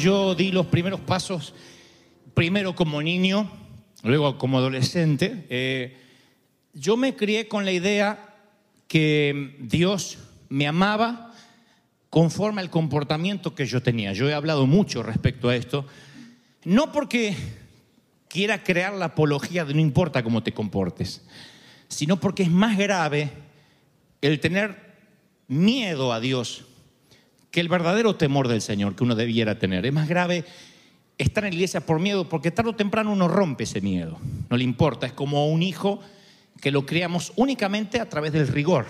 Yo di los primeros pasos, primero como niño, luego como adolescente, eh, yo me crié con la idea que Dios me amaba conforme al comportamiento que yo tenía. Yo he hablado mucho respecto a esto, no porque quiera crear la apología de no importa cómo te comportes, sino porque es más grave el tener miedo a Dios que el verdadero temor del Señor que uno debiera tener. Es más grave estar en la iglesia por miedo, porque tarde o temprano uno rompe ese miedo. No le importa, es como un hijo que lo criamos únicamente a través del rigor.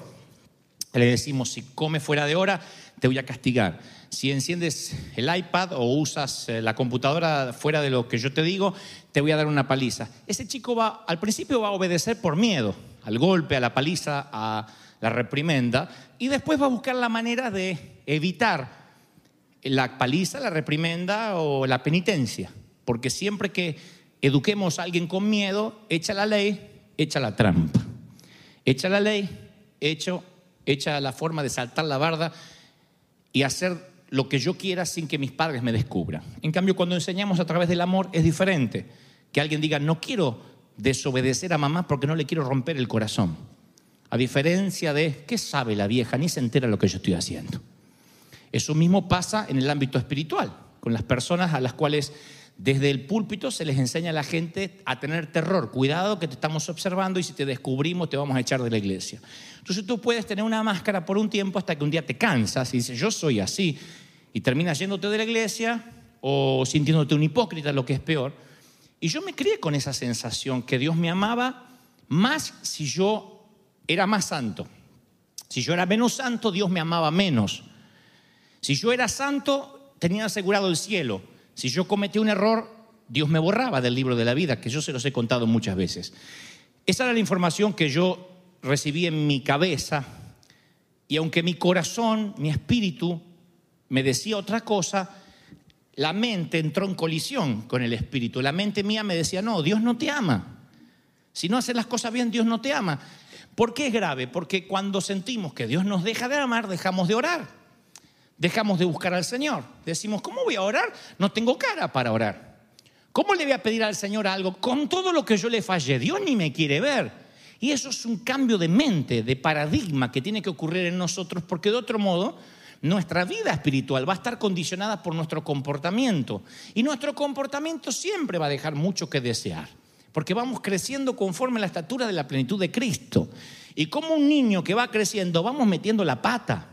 Le decimos, si come fuera de hora, te voy a castigar. Si enciendes el iPad o usas eh, la computadora fuera de lo que yo te digo, te voy a dar una paliza. Ese chico va, al principio va a obedecer por miedo, al golpe, a la paliza, a la reprimenda, y después va a buscar la manera de evitar la paliza, la reprimenda o la penitencia. Porque siempre que eduquemos a alguien con miedo, echa la ley, echa la trampa. Echa la ley, echa, echa la forma de saltar la barda y hacer lo que yo quiera sin que mis padres me descubran. En cambio, cuando enseñamos a través del amor es diferente. Que alguien diga, no quiero desobedecer a mamá porque no le quiero romper el corazón. A diferencia de, ¿qué sabe la vieja? Ni se entera lo que yo estoy haciendo. Eso mismo pasa en el ámbito espiritual, con las personas a las cuales desde el púlpito se les enseña a la gente a tener terror. Cuidado que te estamos observando y si te descubrimos te vamos a echar de la iglesia. Entonces tú puedes tener una máscara por un tiempo hasta que un día te cansas y dices, yo soy así, y terminas yéndote de la iglesia o sintiéndote un hipócrita, lo que es peor. Y yo me crié con esa sensación que Dios me amaba más si yo era más santo. Si yo era menos santo, Dios me amaba menos. Si yo era santo, tenía asegurado el cielo. Si yo cometí un error, Dios me borraba del libro de la vida, que yo se los he contado muchas veces. Esa era la información que yo recibí en mi cabeza y aunque mi corazón, mi espíritu me decía otra cosa, la mente entró en colisión con el espíritu. La mente mía me decía, no, Dios no te ama. Si no haces las cosas bien, Dios no te ama. ¿Por qué es grave? Porque cuando sentimos que Dios nos deja de amar, dejamos de orar dejamos de buscar al Señor. Decimos, ¿cómo voy a orar? No tengo cara para orar. ¿Cómo le voy a pedir al Señor algo con todo lo que yo le fallé? Dios ni me quiere ver. Y eso es un cambio de mente, de paradigma que tiene que ocurrir en nosotros, porque de otro modo nuestra vida espiritual va a estar condicionada por nuestro comportamiento. Y nuestro comportamiento siempre va a dejar mucho que desear, porque vamos creciendo conforme a la estatura de la plenitud de Cristo. Y como un niño que va creciendo, vamos metiendo la pata.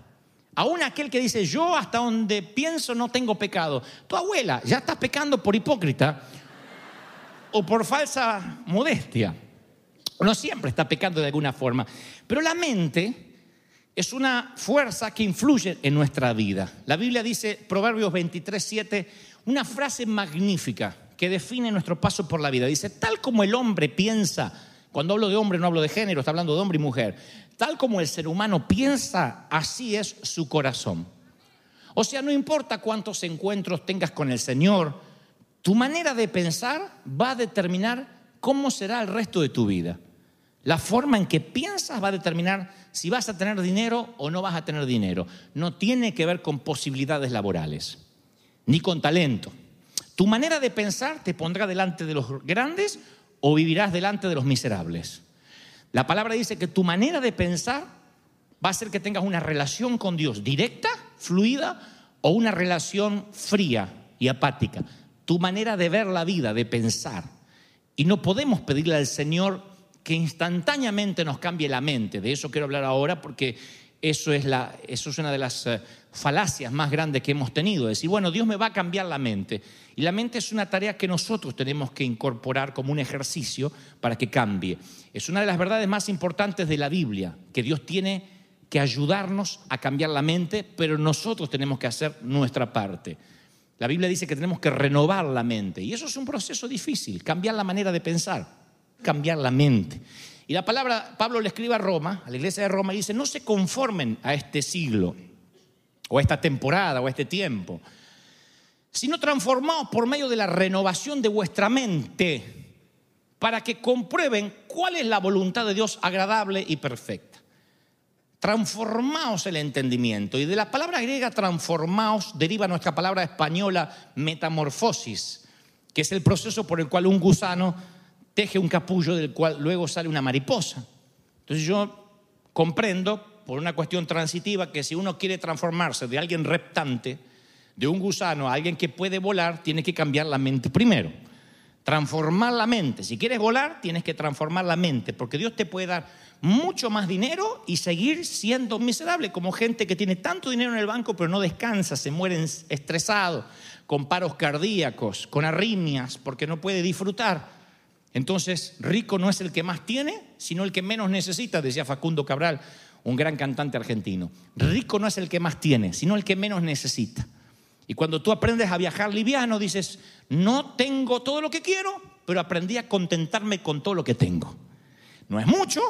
Aún aquel que dice, yo hasta donde pienso no tengo pecado. Tu abuela ya está pecando por hipócrita o por falsa modestia. No siempre está pecando de alguna forma. Pero la mente es una fuerza que influye en nuestra vida. La Biblia dice, Proverbios 23, 7, una frase magnífica que define nuestro paso por la vida. Dice, tal como el hombre piensa, cuando hablo de hombre no hablo de género, está hablando de hombre y mujer tal como el ser humano piensa, así es su corazón. O sea, no importa cuántos encuentros tengas con el Señor, tu manera de pensar va a determinar cómo será el resto de tu vida. La forma en que piensas va a determinar si vas a tener dinero o no vas a tener dinero. No tiene que ver con posibilidades laborales, ni con talento. Tu manera de pensar te pondrá delante de los grandes o vivirás delante de los miserables. La palabra dice que tu manera de pensar va a hacer que tengas una relación con Dios directa, fluida, o una relación fría y apática. Tu manera de ver la vida, de pensar. Y no podemos pedirle al Señor que instantáneamente nos cambie la mente. De eso quiero hablar ahora porque eso es, la, eso es una de las eh, falacias más grandes que hemos tenido. Decir, bueno, Dios me va a cambiar la mente. Y la mente es una tarea que nosotros tenemos que incorporar como un ejercicio para que cambie. Es una de las verdades más importantes de la Biblia, que Dios tiene que ayudarnos a cambiar la mente, pero nosotros tenemos que hacer nuestra parte. La Biblia dice que tenemos que renovar la mente y eso es un proceso difícil, cambiar la manera de pensar, cambiar la mente. Y la palabra, Pablo le escribe a Roma, a la iglesia de Roma, y dice, no se conformen a este siglo, o esta temporada, o este tiempo, sino transformados por medio de la renovación de vuestra mente para que comprueben cuál es la voluntad de Dios agradable y perfecta. transformaos el entendimiento. Y de la palabra griega transformaos deriva nuestra palabra española metamorfosis, que es el proceso por el cual un gusano teje un capullo del cual luego sale una mariposa. Entonces yo comprendo, por una cuestión transitiva, que si uno quiere transformarse de alguien reptante, de un gusano a alguien que puede volar, tiene que cambiar la mente primero. Transformar la mente. Si quieres volar, tienes que transformar la mente, porque Dios te puede dar mucho más dinero y seguir siendo miserable, como gente que tiene tanto dinero en el banco pero no descansa, se mueren estresados, con paros cardíacos, con arritmias, porque no puede disfrutar. Entonces, rico no es el que más tiene, sino el que menos necesita, decía Facundo Cabral, un gran cantante argentino. Rico no es el que más tiene, sino el que menos necesita. Y cuando tú aprendes a viajar liviano, dices, no tengo todo lo que quiero, pero aprendí a contentarme con todo lo que tengo. No es mucho,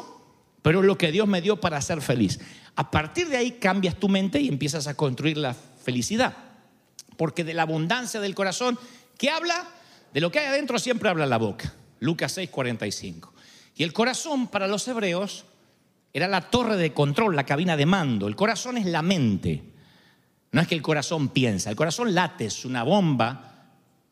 pero lo que Dios me dio para ser feliz. A partir de ahí cambias tu mente y empiezas a construir la felicidad. Porque de la abundancia del corazón, ¿qué habla? De lo que hay adentro siempre habla la boca. Lucas 6, 45. Y el corazón para los hebreos era la torre de control, la cabina de mando. El corazón es la mente. No es que el corazón piensa, el corazón late, es una bomba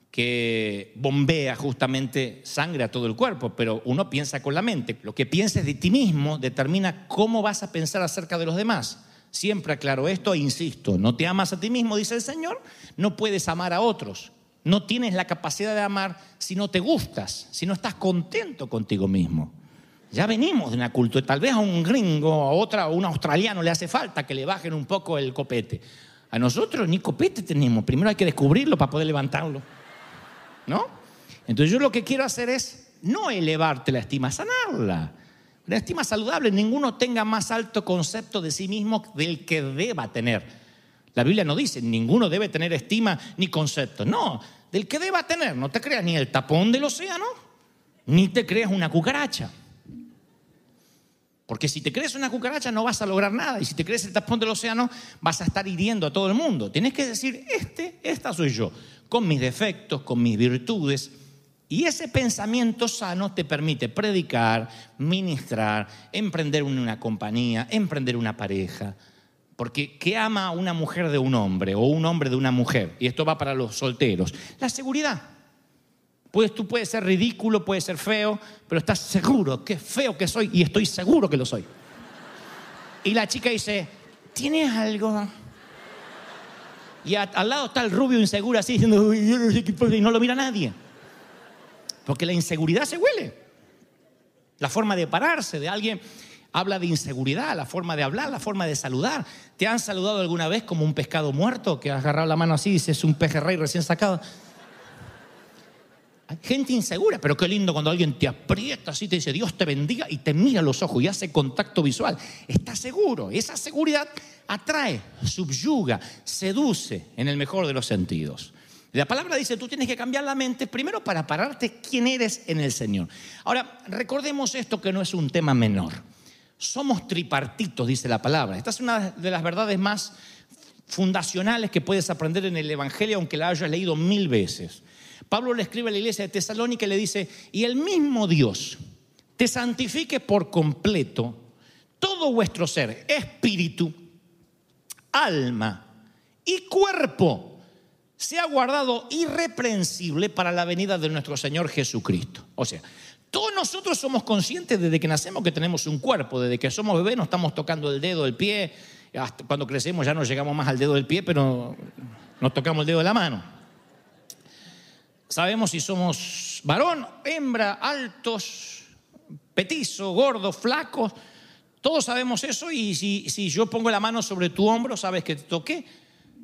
que bombea justamente sangre a todo el cuerpo, pero uno piensa con la mente. Lo que pienses de ti mismo determina cómo vas a pensar acerca de los demás. Siempre aclaro esto e insisto, no te amas a ti mismo, dice el Señor, no puedes amar a otros. No tienes la capacidad de amar si no te gustas, si no estás contento contigo mismo. Ya venimos de una cultura, tal vez a un gringo, a otra, a un australiano le hace falta que le bajen un poco el copete. A nosotros ni copete tenemos, primero hay que descubrirlo para poder levantarlo. ¿no? Entonces yo lo que quiero hacer es no elevarte la estima, sanarla. La estima saludable, ninguno tenga más alto concepto de sí mismo del que deba tener. La Biblia no dice, ninguno debe tener estima ni concepto. No, del que deba tener. No te creas ni el tapón del océano, ni te creas una cucaracha. Porque si te crees una cucaracha no vas a lograr nada. Y si te crees el tapón del océano vas a estar hiriendo a todo el mundo. Tienes que decir, este, esta soy yo con mis defectos, con mis virtudes. Y ese pensamiento sano te permite predicar, ministrar, emprender una compañía, emprender una pareja. Porque ¿qué ama una mujer de un hombre o un hombre de una mujer? Y esto va para los solteros. La seguridad. Pues tú puedes ser ridículo, puedes ser feo, pero estás seguro que feo que soy y estoy seguro que lo soy. Y la chica dice, ¿tienes algo? Y al lado está el rubio inseguro así diciendo, y no lo mira nadie. Porque la inseguridad se huele. La forma de pararse de alguien habla de inseguridad, la forma de hablar, la forma de saludar. ¿Te han saludado alguna vez como un pescado muerto que has agarrado la mano así y dices, es un pejerrey recién sacado? Gente insegura, pero qué lindo cuando alguien te aprieta así, te dice Dios te bendiga y te mira los ojos y hace contacto visual. Está seguro. Esa seguridad atrae, subyuga, seduce en el mejor de los sentidos. La palabra dice, tú tienes que cambiar la mente primero para pararte quién eres en el Señor. Ahora, recordemos esto que no es un tema menor. Somos tripartitos, dice la palabra. Esta es una de las verdades más fundacionales que puedes aprender en el Evangelio, aunque la hayas leído mil veces. Pablo le escribe a la iglesia de Tesalónica y le dice, y el mismo Dios te santifique por completo todo vuestro ser, espíritu, alma y cuerpo, sea guardado irreprensible para la venida de nuestro Señor Jesucristo. O sea, todos nosotros somos conscientes desde que nacemos que tenemos un cuerpo, desde que somos bebés nos estamos tocando el dedo, el pie, hasta cuando crecemos ya no llegamos más al dedo del pie, pero nos tocamos el dedo de la mano. Sabemos si somos varón, hembra, altos, petizo, gordos, flacos. Todos sabemos eso y si, yo pongo la mano sobre tu hombro, sabes que te toqué.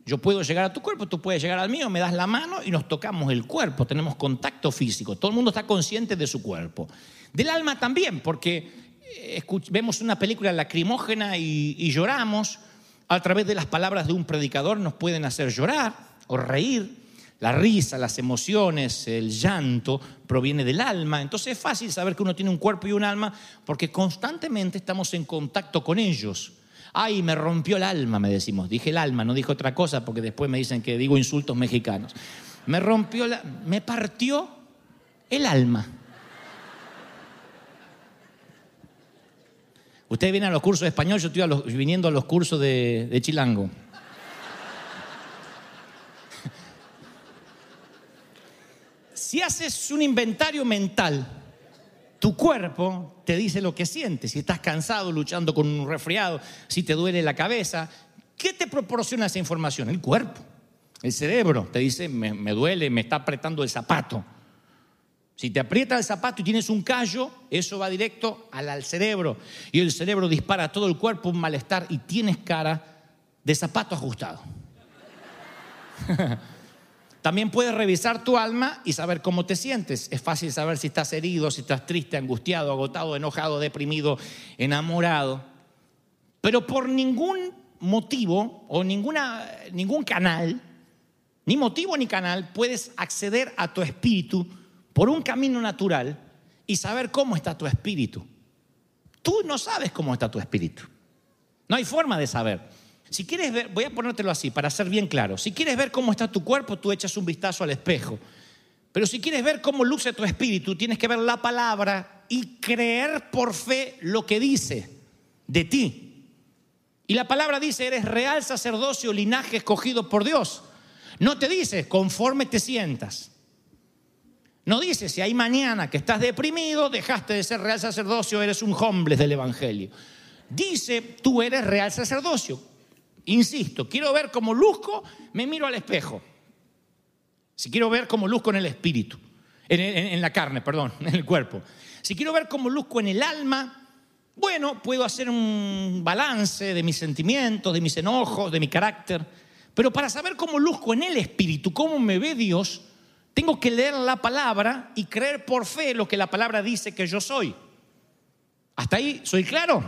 Yo puedo llegar a tu cuerpo, tú puedes llegar al mío, me das la mano y nos tocamos el cuerpo, tenemos contacto físico. Todo el mundo está consciente de su cuerpo. Del alma también, porque eh, vemos una película lacrimógena y lloramos. A través de las palabras de un predicador nos pueden hacer llorar o reír. La risa, las emociones, el llanto proviene del alma. Entonces es fácil saber que uno tiene un cuerpo y un alma porque constantemente estamos en contacto con ellos. Ay, me rompió el alma, me decimos. Dije el alma, no dije otra cosa porque después me dicen que digo insultos mexicanos. Me rompió, la, me partió el alma. Ustedes vienen a los cursos de español, yo estoy viniendo a los cursos de, de chilango. Si haces un inventario mental, tu cuerpo te dice lo que sientes. Si estás cansado, luchando con un resfriado, si te duele la cabeza, ¿qué te proporciona esa información? El cuerpo. El cerebro te dice, me, duele, me está apretando el zapato. Si te aprieta el zapato y tienes un callo, eso va directo al, al cerebro. Y el cerebro dispara a todo el cuerpo un malestar y tienes cara de zapato ajustado. También puedes revisar tu alma y saber cómo te sientes. Es fácil saber si estás herido, si estás triste, angustiado, agotado, enojado, deprimido, enamorado. Pero por ningún motivo o ninguna, ningún canal, ni motivo ni canal, puedes acceder a tu espíritu por un camino natural y saber cómo está tu espíritu. Tú no sabes cómo está tu espíritu. No hay forma de saber. Si quieres ver, voy a ponértelo así para ser bien claro. Si quieres ver cómo está tu cuerpo, tú echas un vistazo al espejo. Pero si quieres ver cómo luce tu espíritu, tienes que ver la palabra y creer por fe lo que dice de ti. Y la palabra dice, eres real sacerdocio, linaje escogido por Dios. No te dice conforme te sientas. No dice si hay mañana que estás deprimido, dejaste de ser real sacerdocio, eres un homeless del Evangelio. Dice, tú eres real sacerdocio. Insisto, quiero ver cómo luzco, me miro al espejo. Si quiero ver cómo luzco en el espíritu, en, la carne, perdón, en el cuerpo. Si quiero ver cómo luzco en el alma, bueno, puedo hacer un balance de mis sentimientos, de mis enojos, de mi carácter. Pero para saber cómo luzco en el espíritu, cómo me ve Dios, tengo que leer la palabra y creer por fe lo que la palabra dice que yo soy. ¿Hasta ahí soy claro?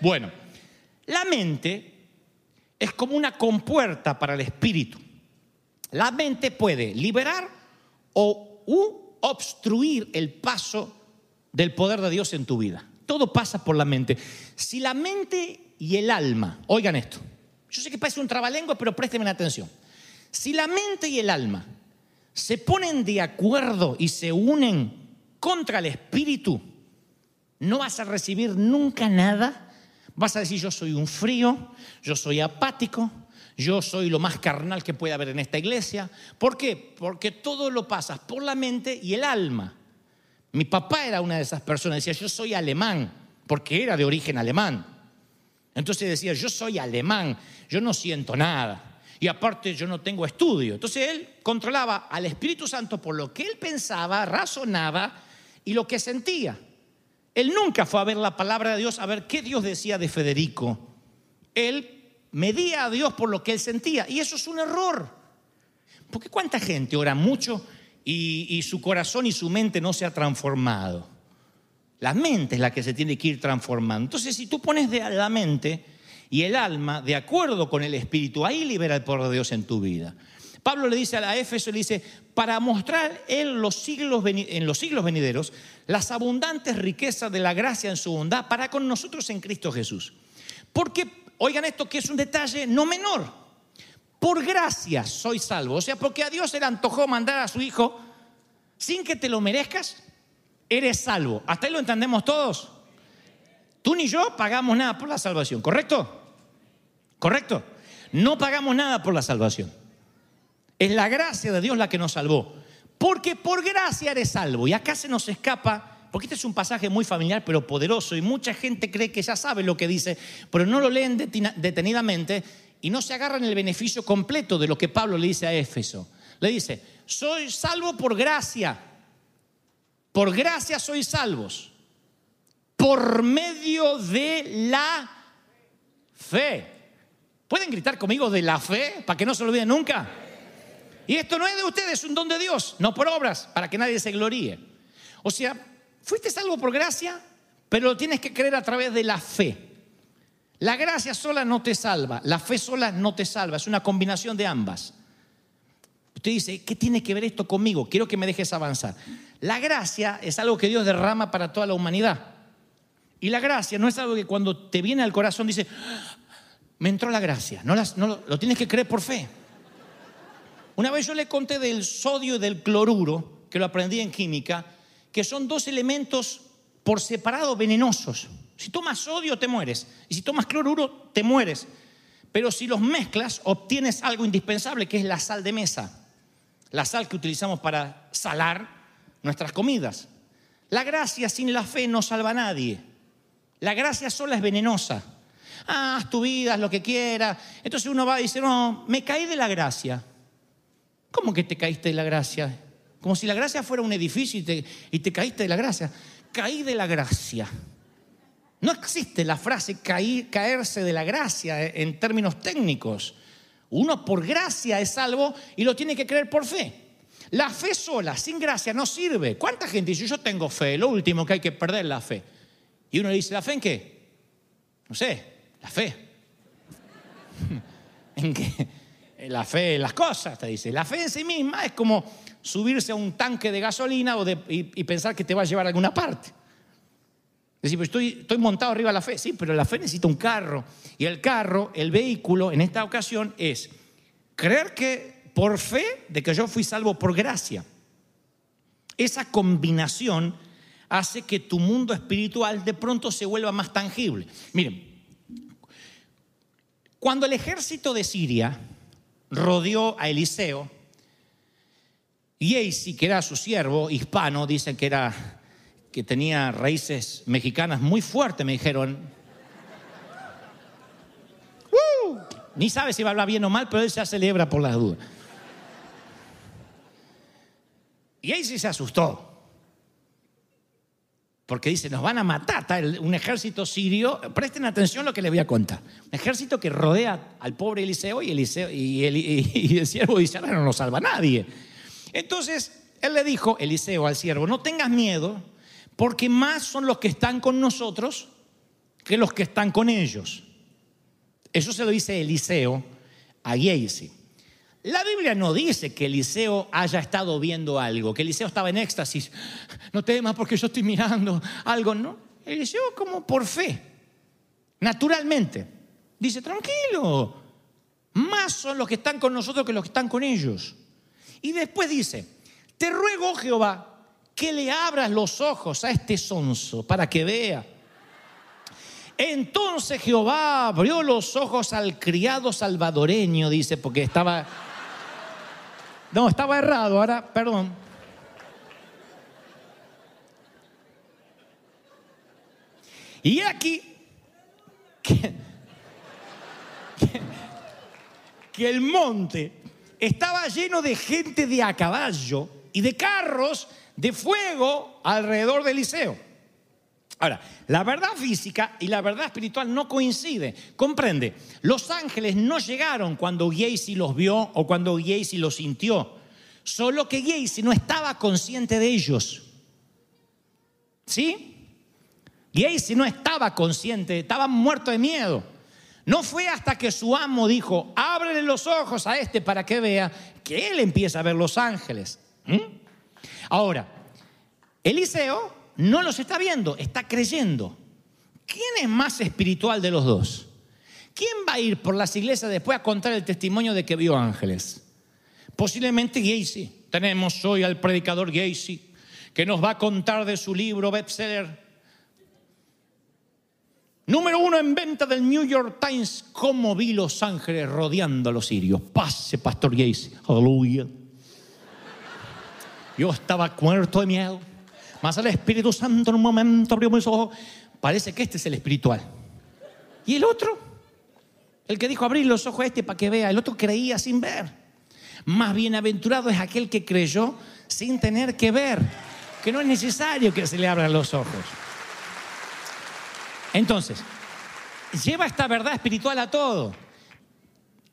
Bueno, la mente es como una compuerta para el espíritu. La mente puede liberar o obstruir el paso del poder de Dios en tu vida. Todo pasa por la mente. Si la mente y el alma, oigan esto, yo sé que parece un trabalengua, pero présteme atención. Si la mente y el alma se ponen de acuerdo y se unen contra el espíritu, no vas a recibir nunca nada Vas a decir, yo soy un frío, yo soy apático, yo soy lo más carnal que puede haber en esta iglesia. ¿Por qué? Porque todo lo pasas por la mente y el alma. Mi papá era una de esas personas, decía, yo soy alemán, porque era de origen alemán. Entonces decía, yo soy alemán, yo no siento nada. Y aparte yo no tengo estudio. Entonces él controlaba al Espíritu Santo por lo que él pensaba, razonaba y lo que sentía. Él nunca fue a ver la palabra de Dios, a ver qué Dios decía de Federico. Él medía a Dios por lo que él sentía. Y eso es un error. Porque cuánta gente ora mucho y, su corazón y su mente no se ha transformado. La mente es la que se tiene que ir transformando. Entonces, si tú pones de la mente y el alma de acuerdo con el espíritu, ahí libera el poder de Dios en tu vida. Pablo le dice a la Éfeso, le dice, para mostrar en los, siglos, en los siglos venideros las abundantes riquezas de la gracia en su bondad para con nosotros en Cristo Jesús. Porque, oigan esto que es un detalle no menor, por gracia soy salvo. O sea, porque a Dios se le antojó mandar a su Hijo sin que te lo merezcas, eres salvo. ¿Hasta ahí lo entendemos todos? Tú ni yo pagamos nada por la salvación, ¿correcto? ¿Correcto? No pagamos nada por la salvación. Es la gracia de Dios la que nos salvó. Porque por gracia eres salvo. Y acá se nos escapa, porque este es un pasaje muy familiar pero poderoso y mucha gente cree que ya sabe lo que dice, pero no lo leen detenidamente y no se agarran el beneficio completo de lo que Pablo le dice a Éfeso. Le dice, soy salvo por gracia. Por gracia sois salvos. Por medio de la fe. ¿Pueden gritar conmigo de la fe para que no se lo olviden nunca? Y esto no es de ustedes, es un don de Dios, no por obras, para que nadie se gloríe. O sea, fuiste salvo por gracia, pero lo tienes que creer a través de la fe. La gracia sola no te salva, la fe sola no te salva, es una combinación de ambas. Usted dice, ¿qué tiene que ver esto conmigo? Quiero que me dejes avanzar. La gracia es algo que Dios derrama para toda la humanidad. Y la gracia no es algo que cuando te viene al corazón dice, ah, me entró la gracia. No, lo tienes que creer por fe. Una vez yo le conté del sodio y del cloruro, que lo aprendí en química, que son dos elementos por separado venenosos. Si tomas sodio, te mueres. Y si tomas cloruro, te mueres. Pero si los mezclas, obtienes algo indispensable, que es la sal de mesa. La sal que utilizamos para salar nuestras comidas. La gracia sin la fe no salva a nadie. La gracia sola es venenosa. Ah, haz tu vida, haz lo que quieras. Entonces uno va y dice, no, me caí de la gracia. ¿Cómo que te caíste de la gracia? Como si la gracia fuera un edificio y te, y te caíste de la gracia. Caí de la gracia. No existe la frase caer, caerse de la gracia en términos técnicos. Uno por gracia es salvo y lo tiene que creer por fe. La fe sola, sin gracia, no sirve. ¿Cuánta gente dice, yo tengo fe, lo último que hay que perder es la fe? Y uno dice, ¿la fe en qué? No sé, la fe. ¿En qué? La fe en las cosas, te dice. La fe en sí misma es como subirse a un tanque de gasolina o y, y, pensar que te va a llevar a alguna parte. Decir, pues estoy, estoy montado arriba de la fe, sí, pero la fe necesita un carro. Y el carro, el vehículo, en esta ocasión es creer que por fe de que yo fui salvo por gracia. Esa combinación hace que tu mundo espiritual de pronto se vuelva más tangible. Miren, cuando el ejército de Siria rodeó a Eliseo, Yeisi, que era su siervo hispano, dicen que era que tenía raíces mexicanas muy fuertes, me dijeron. Ni sabe si va a hablar bien o mal, pero él se celebra por las dudas. Y sí se asustó. Porque dice, nos van a matar. un ejército sirio, presten atención a lo que les voy a contar. Un ejército que rodea al pobre Eliseo y, Eliseo, y, el, siervo dice, no nos salva nadie. Entonces, él le dijo, Eliseo al siervo, no tengas miedo, porque más son los que están con nosotros que los que están con ellos. Eso se lo dice Eliseo a Geisi. La Biblia no dice que Eliseo haya estado viendo algo, que Eliseo estaba en éxtasis. No temas porque yo estoy mirando algo, ¿no? Eliseo como por fe, naturalmente. Dice, tranquilo, más son los que están con nosotros que los que están con ellos. Y después dice, te ruego Jehová que le abras los ojos a este sonso para que vea. Entonces Jehová abrió los ojos al criado salvadoreño, dice, porque estaba no, estaba errado, ahora, perdón. Y aquí que, el monte estaba lleno de gente de a caballo y de carros de fuego alrededor de Eliseo. Ahora, la verdad física y la verdad espiritual no coinciden. Comprende, los ángeles no llegaron cuando Gacy los vio o cuando Gacy los sintió. Solo que Gacy no estaba consciente de ellos. ¿Sí? Gacy no estaba consciente, estaba muerto de miedo. No fue hasta que su amo dijo, ábrele los ojos a este para que vea, que él empieza a ver los ángeles. ¿Mm? Ahora, Eliseo no los está viendo, está creyendo. ¿Quién es más espiritual de los dos? ¿Quién va a ir por las iglesias después a contar el testimonio de que vio ángeles? Posiblemente Gacy. Tenemos hoy al predicador Gacy que nos va a contar de su libro bestseller. Número uno en venta del New York Times, cómo vi los ángeles rodeando a los sirios. Pase, Pastor Gacy. Aleluya. Yo estaba muerto de miedo. Más al Espíritu Santo en un momento abrió mis ojos. Parece que este es el espiritual. ¿Y el otro? El que dijo abrir los ojos a este para que vea. El otro creía sin ver. Más bienaventurado es aquel que creyó sin tener que ver. Que no es necesario que se le abran los ojos. Entonces, lleva esta verdad espiritual a todo.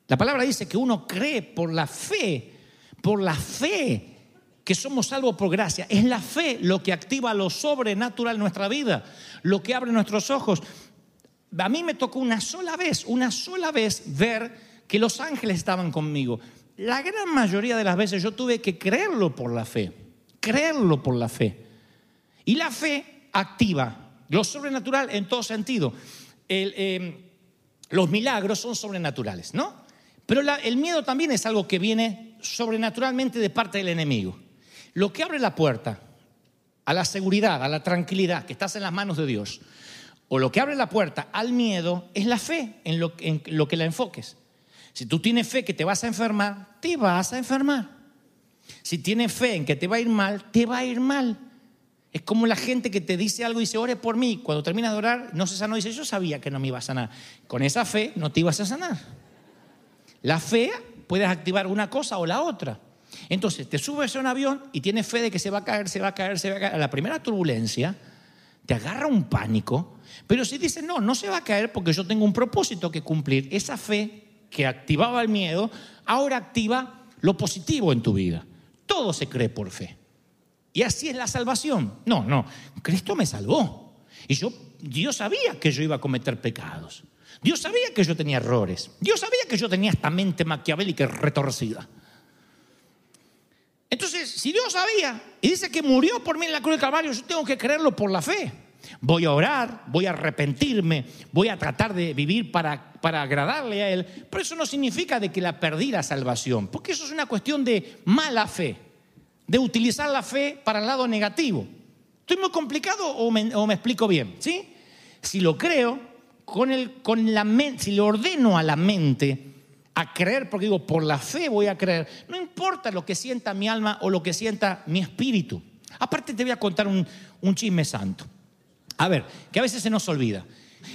La palabra dice que uno cree por la fe, por la fe que somos salvos por gracia. Es la fe lo que activa lo sobrenatural en nuestra vida, lo que abre nuestros ojos. A mí me tocó una sola vez, una sola vez ver que los ángeles estaban conmigo. La gran mayoría de las veces yo tuve que creerlo por la fe, creerlo por la fe. Y la fe activa lo sobrenatural en todo sentido. Em, los milagros son sobrenaturales, ¿no? Pero el miedo también es algo que viene sobrenaturalmente de parte del enemigo. Lo que abre la puerta a la seguridad, a la tranquilidad, que estás en las manos de Dios, o lo que abre la puerta al miedo es la fe en lo, que la enfoques. Si tú tienes fe que te vas a enfermar, te vas a enfermar. Si tienes fe en que te va a ir mal, te va a ir mal. Es como la gente que te dice algo y dice, ore por mí. Cuando terminas de orar, no se sanó. Dice, yo sabía que no me iba a sanar. Con esa fe no te ibas a sanar. La fe puedes activar una cosa o la otra. Entonces, te subes a un avión y tienes fe de que se va a caer, se va a caer, se va a caer. A la primera turbulencia, te agarra un pánico. Pero si dices, no, no se va a caer porque yo tengo un propósito que cumplir, esa fe que activaba el miedo, ahora activa lo positivo en tu vida. Todo se cree por fe. Y así es la salvación. No, no, Cristo me salvó. Y yo, Dios sabía que yo iba a cometer pecados. Dios sabía que yo tenía errores. Dios sabía que yo tenía esta mente maquiavélica retorcida. Entonces, si Dios sabía y dice que murió por mí en la cruz del Calvario, yo tengo que creerlo por la fe. Voy a orar, voy a arrepentirme, voy a tratar de vivir para, para agradarle a Él. Pero eso no significa de que la perdí la salvación, porque eso es una cuestión de mala fe, de utilizar la fe para el lado negativo. ¿Estoy muy complicado o me, explico bien? ¿Sí? Si lo creo, con el, con la si le ordeno a la mente a creer, porque digo, por la fe voy a creer, no importa lo que sienta mi alma o lo que sienta mi espíritu. Aparte te voy a contar un, un chisme santo. A ver, que a veces se nos olvida.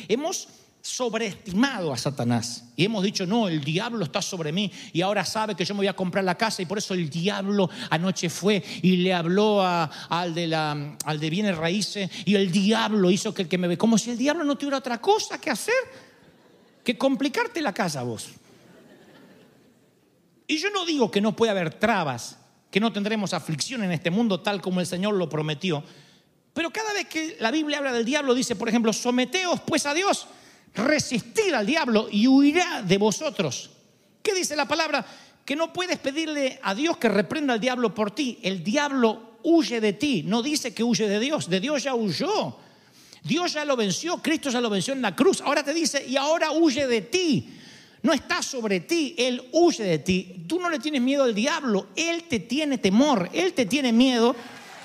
Hemos sobreestimado a Satanás y hemos dicho, no, el diablo está sobre mí y ahora sabe que yo me voy a comprar la casa y por eso el diablo anoche fue y le habló al, de la, al de bienes raíces y el diablo hizo que el que me ve, como si el diablo no tuviera otra cosa que hacer que complicarte la casa vos. Y yo no digo que no puede haber trabas, que no tendremos aflicción en este mundo tal como el Señor lo prometió, pero cada vez que la Biblia habla del diablo, dice, por ejemplo, someteos pues a Dios, resistir al diablo y huirá de vosotros. ¿Qué dice la palabra? Que no puedes pedirle a Dios que reprenda al diablo por ti. El diablo huye de ti. No dice que huye de Dios. De Dios ya huyó. Dios ya lo venció. Cristo ya lo venció en la cruz. Ahora te dice, y ahora huye de ti. No está sobre ti, Él huye de ti. Tú no le tienes miedo al diablo, Él te tiene temor, Él te tiene miedo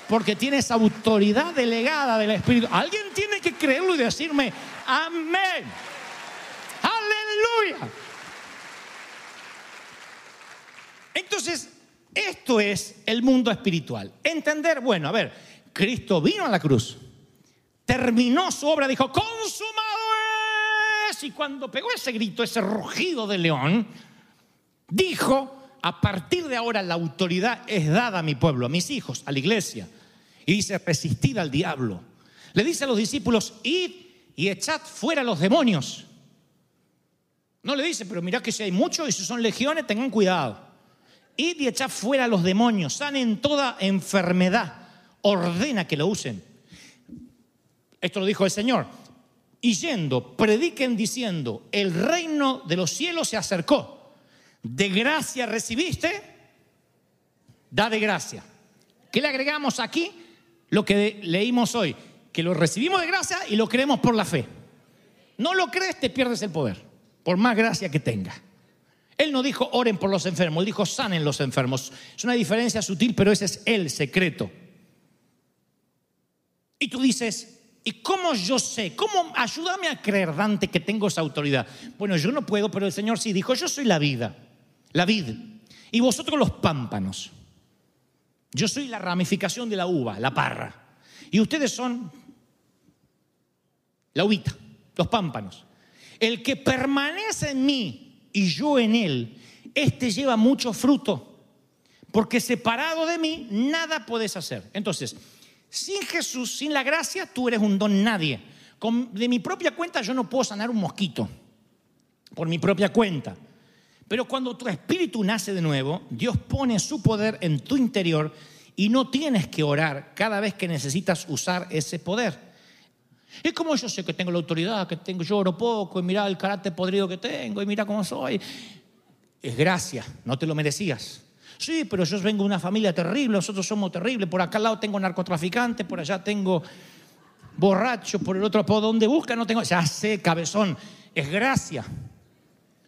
porque tienes autoridad delegada del Espíritu. Alguien tiene que creerlo y decirme, amén. Aleluya. Entonces, esto es el mundo espiritual. Entender, bueno, a ver, Cristo vino a la cruz, terminó su obra, dijo, consumado Y cuando pegó ese grito, ese rugido de león, dijo, a partir de ahora la autoridad es dada a mi pueblo, a mis hijos, a la iglesia. Y dice, resistid al diablo. Le dice a los discípulos, id y echad fuera a los demonios. No le dice, pero mirá que si hay muchos y si son legiones, tengan cuidado. Id y echad fuera a los demonios, sanen toda enfermedad, ordena que lo usen. Esto lo dijo el Señor. Y yendo, prediquen diciendo, el reino de los cielos se acercó. De gracia recibiste, da de gracia. ¿Qué le agregamos aquí? lo que leímos hoy, que lo recibimos de gracia y lo creemos por la fe. No lo crees, te pierdes el poder, por más gracia que tenga. Él no dijo oren por los enfermos, él dijo sanen los enfermos. Es una diferencia sutil, pero ese es el secreto. Y tú dices, ¿y cómo yo sé? ¿Cómo ayúdame a creer, Dante, que tengo esa autoridad? Bueno, yo no puedo, pero el Señor sí dijo, yo soy la vida, la vid, y vosotros los pámpanos. Yo soy la ramificación de la uva, la parra. Y ustedes son la uvita, los pámpanos. El que permanece en mí y yo en él, este lleva mucho fruto. Porque separado de mí, nada puedes hacer. Entonces, sin Jesús, sin la gracia, tú eres un don nadie. de mi propia cuenta yo no puedo sanar un mosquito. Por mi propia cuenta. Pero cuando tu espíritu nace de nuevo, Dios pone su poder en tu interior y no tienes que orar cada vez que necesitas usar ese poder. Es como yo sé que tengo la autoridad, que tengo, lloro poco, y mira el carácter podrido que tengo, y mira cómo soy. Es gracia, no te lo merecías. Sí, pero yo vengo de una familia terrible, nosotros somos terribles. Por acá al lado tengo narcotraficante, por allá tengo borracho, por el otro, por donde busca no tengo. Ya sé, cabezón, es gracia.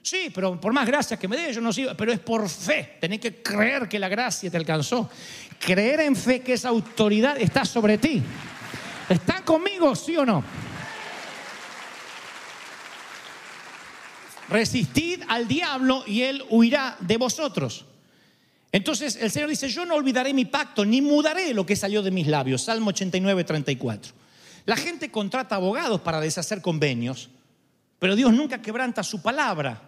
Sí, pero por más gracias que me dé, yo no sigo, pero es por fe. Tenés que creer que la gracia te alcanzó. Creer en fe que esa autoridad está sobre ti. ¿Están conmigo, sí o no? resistid al diablo y él huirá de vosotros. Entonces el Señor dice, yo no olvidaré mi pacto, ni mudaré lo que salió de mis labios. Salmo 89, 34. La gente contrata abogados para deshacer convenios, pero Dios nunca quebranta su palabra.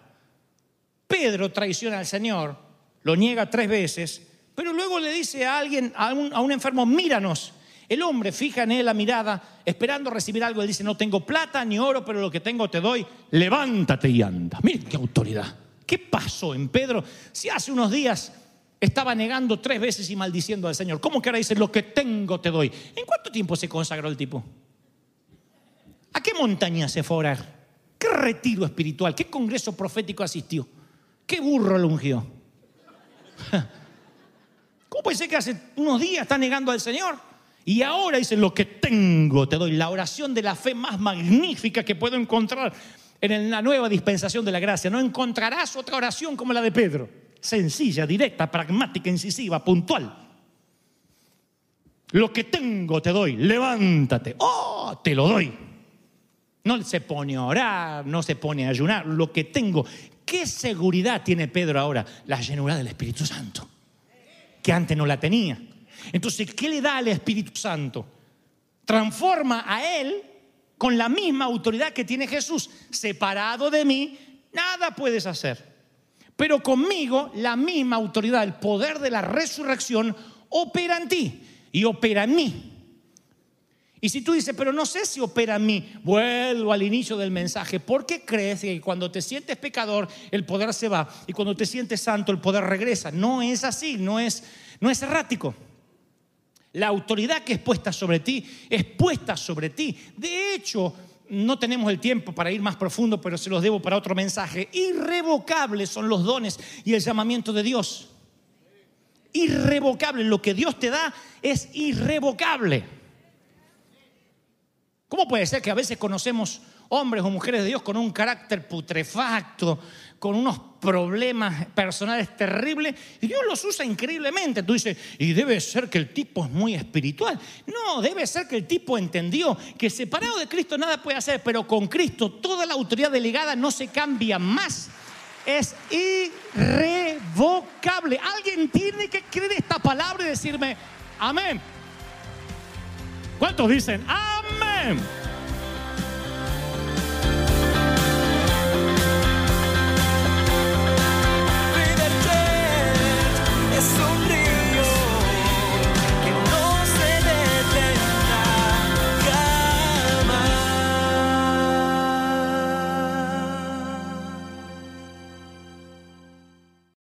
Pedro traiciona al Señor, lo niega tres veces, pero luego le dice a alguien, a un, enfermo, míranos. El hombre fija en él la mirada, esperando recibir algo. Él dice, no tengo plata ni oro, pero lo que tengo te doy. Levántate y anda. Miren qué autoridad. ¿Qué pasó en Pedro? Si hace unos días estaba negando tres veces y maldiciendo al Señor. ¿Cómo que ahora dice, lo que tengo te doy? ¿En cuánto tiempo se consagró el tipo? ¿A qué montaña se fue a orar? ¿Qué retiro espiritual? ¿Qué congreso profético asistió? ¿Qué burro lo ungió? ¿Cómo puede ser que hace unos días está negando al Señor? Y ahora dice, lo que tengo te doy. La oración de la fe más magnífica que puedo encontrar en la nueva dispensación de la gracia. No encontrarás otra oración como la de Pedro. Sencilla, directa, pragmática, incisiva, puntual. Lo que tengo te doy. Levántate. Oh, te lo doy. No se pone a orar, no se pone a ayunar. Lo que tengo. ¿Qué seguridad tiene Pedro ahora? La llenura del Espíritu Santo que antes no la tenía. Entonces, ¿qué le da al Espíritu Santo? Transforma a él con la misma autoridad que tiene Jesús. Separado de mí, nada puedes hacer. Pero conmigo, la misma autoridad, el poder de la resurrección, opera en ti y opera en mí. Y si tú dices, pero no sé si opera en mí, vuelvo al inicio del mensaje. ¿Por qué crees que cuando te sientes pecador el poder se va y cuando te sientes santo el poder regresa? No es así, no es, no es errático. La autoridad que es puesta sobre ti es puesta sobre ti. De hecho, no tenemos el tiempo para ir más profundo, pero se los debo para otro mensaje. Irrevocables son los dones y el llamamiento de Dios. Irrevocable. Lo que Dios te da es irrevocable. ¿Cómo puede ser que a veces conocemos hombres o mujeres de Dios con un carácter putrefacto, con unos problemas personales terribles, y Dios los usa increíblemente? Tú dices, y debe ser que el tipo es muy espiritual. No, debe ser que el tipo entendió que separado de Cristo nada puede hacer, pero con Cristo toda la autoridad delegada no se cambia más. Es irrevocable. Alguien tiene que creer esta palabra y decirme, amén. ¿Cuántos dicen amén?